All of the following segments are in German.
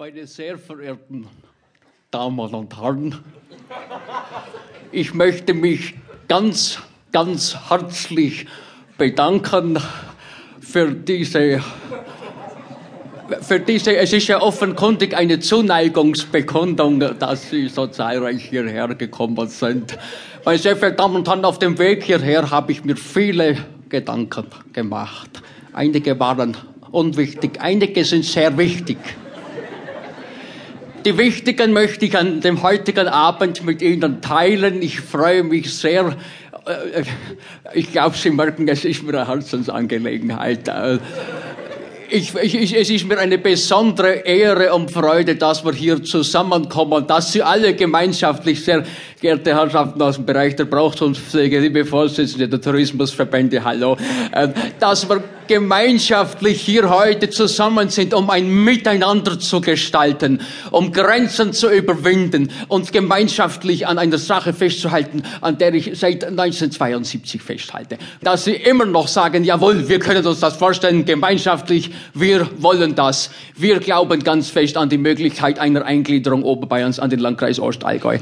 Meine sehr verehrten Damen und Herren, ich möchte mich ganz, ganz herzlich bedanken für diese, für diese, es ist ja offenkundig eine Zuneigungsbekundung, dass Sie so zahlreich hierher gekommen sind. Meine sehr verehrten Damen und Herren, auf dem Weg hierher habe ich mir viele Gedanken gemacht. Einige waren unwichtig, einige sind sehr wichtig. Die wichtigen möchte ich an dem heutigen Abend mit Ihnen teilen. Ich freue mich sehr. Äh, ich glaube, Sie merken, es ist mir eine Herzensangelegenheit. Äh, ich, ich, es ist mir eine besondere Ehre und Freude, dass wir hier zusammenkommen, dass Sie alle gemeinschaftlich, sehr geehrte Herrschaften aus dem Bereich der Brauchtumspflege, liebe Vorsitzende der Tourismusverbände, hallo, äh, dass wir gemeinschaftlich hier heute zusammen sind, um ein Miteinander zu gestalten, um Grenzen zu überwinden und gemeinschaftlich an einer Sache festzuhalten, an der ich seit 1972 festhalte. Dass Sie immer noch sagen, jawohl, wir können uns das vorstellen, gemeinschaftlich, wir wollen das. Wir glauben ganz fest an die Möglichkeit einer Eingliederung Oberbayerns an den Landkreis Ostallgäu.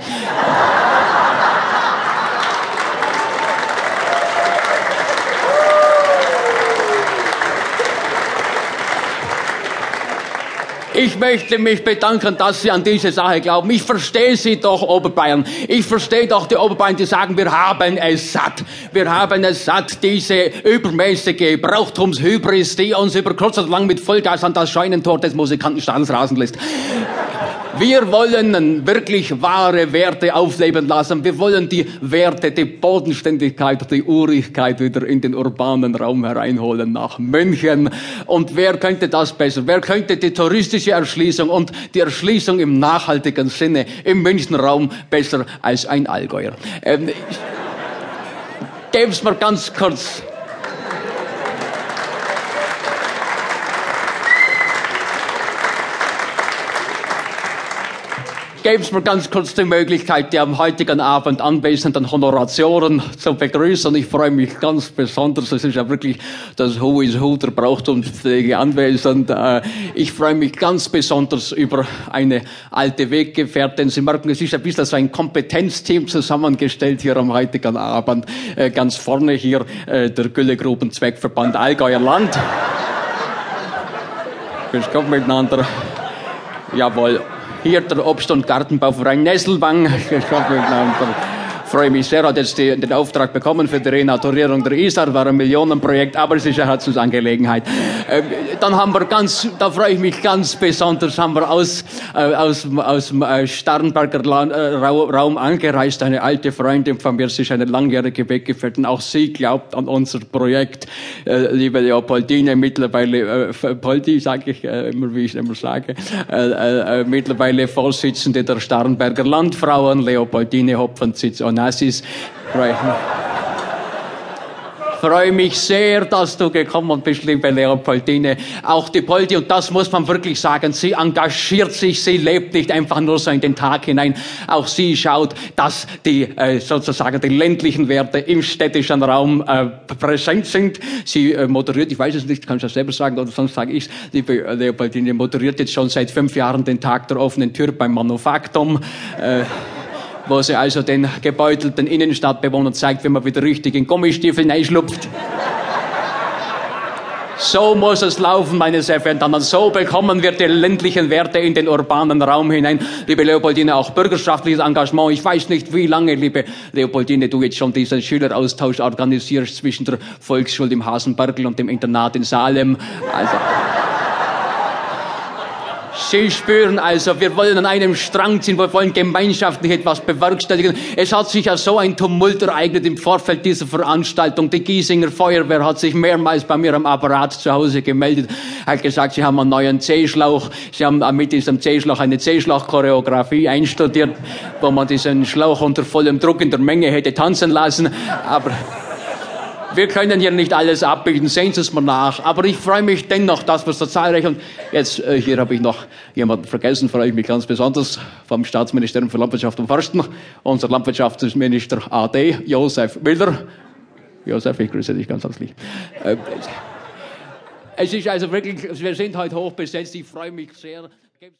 Ich möchte mich bedanken, dass Sie an diese Sache glauben. Ich verstehe Sie doch, Oberbayern. Ich verstehe doch die Oberbayern, die sagen, wir haben es satt. Wir haben es satt, diese übermäßige Brauchtumshybris, die uns über kurz oder lang mit Vollgas an das Scheunentor des Musikantenstadels rasen lässt. Wir wollen wirklich wahre Werte aufleben lassen. Wir wollen die Werte, die Bodenständigkeit, die Urigkeit wieder in den urbanen Raum hereinholen nach München. Und wer könnte das besser? Wer könnte die touristische Erschließung und die Erschließung im nachhaltigen Sinne im Münchner Raum besser als ein Allgäuer? Ähm, Geben's mir ganz kurz geben Sie mir ganz kurz die Möglichkeit, die am heutigen Abend anwesenden Honorationen zu begrüßen. Ich freue mich ganz besonders. Es ist ja wirklich das Who is Who der Brauchtumspflege anwesend. Äh, ich freue mich ganz besonders über eine alte Weggefährtin. Sie merken, es ist ein bisschen so ein Kompetenzteam zusammengestellt hier am heutigen Abend. Äh, ganz vorne hier äh, der Güllegruben Zweckverband Allgäuer Land. Grüß Gott miteinander. Jawohl hier der Obst- und Gartenbauverein Nesselwang. Freue mich sehr, hat jetzt die, den Auftrag bekommen für die Renaturierung der Isar, war ein Millionenprojekt, aber es ist eine Herzensangelegenheit. Äh, dann haben wir ganz, da freue ich mich ganz besonders, haben wir aus, äh, aus, aus dem äh, Starnberger La äh, Raum angereist, eine alte Freundin von mir, sie ist eine langjährige Weggefährtin, auch sie glaubt an unser Projekt, äh, liebe Leopoldine, mittlerweile, äh, Poldi, sage ich immer, wie ich es immer sage, äh, mittlerweile Vorsitzende der Starnberger Landfrauen, Leopoldine Hopfensitz und Right freue mich sehr, dass du gekommen bist, liebe Leopoldine. Auch die Poldi, und das muss man wirklich sagen, sie engagiert sich, sie lebt nicht einfach nur so in den Tag hinein. Auch sie schaut, dass die äh, sozusagen die ländlichen Werte im städtischen Raum äh, präsent sind. Sie äh, moderiert, ich weiß es nicht, kann ich das selber sagen, oder sonst sage ich liebe Leopoldine, moderiert jetzt schon seit fünf Jahren den Tag der offenen Tür beim Manufaktum. Äh, wo sie also den gebeutelten Innenstadtbewohnern zeigt, wie man wieder richtig in Gummistiefeln einschlupft. So muss es laufen, meine sehr verehrten Damen. So bekommen wir die ländlichen Werte in den urbanen Raum hinein. Liebe Leopoldine, auch bürgerschaftliches Engagement. Ich weiß nicht, wie lange, liebe Leopoldine, du jetzt schon diesen Schüleraustausch organisierst zwischen der Volksschule im Hasenbergl und dem Internat in Salem. Also, Sie spüren also, wir wollen an einem Strang ziehen, wir wollen gemeinschaftlich etwas bewerkstelligen. Es hat sich ja so ein Tumult ereignet im Vorfeld dieser Veranstaltung. Die Giesinger Feuerwehr hat sich mehrmals bei mir am Apparat zu Hause gemeldet, hat gesagt, sie haben einen neuen C-Schlauch. Sie haben mit diesem C-Schlauch eine C-Schlauch-Choreografie einstudiert, wo man diesen Schlauch unter vollem Druck in der Menge hätte tanzen lassen. Aber wir können hier nicht alles abbilden, sehen Sie es mal nach. Aber ich freue mich dennoch, dass wir so zahlreich und jetzt äh, hier habe ich noch jemanden vergessen, freue ich mich ganz besonders vom Staatsministerium für Landwirtschaft und Forsten, unser Landwirtschaftsminister AD, Josef Müller. Josef, ich grüße dich ganz herzlich. Äh, es ist also wirklich, wir sind heute hoch besetzt. Ich freue mich sehr.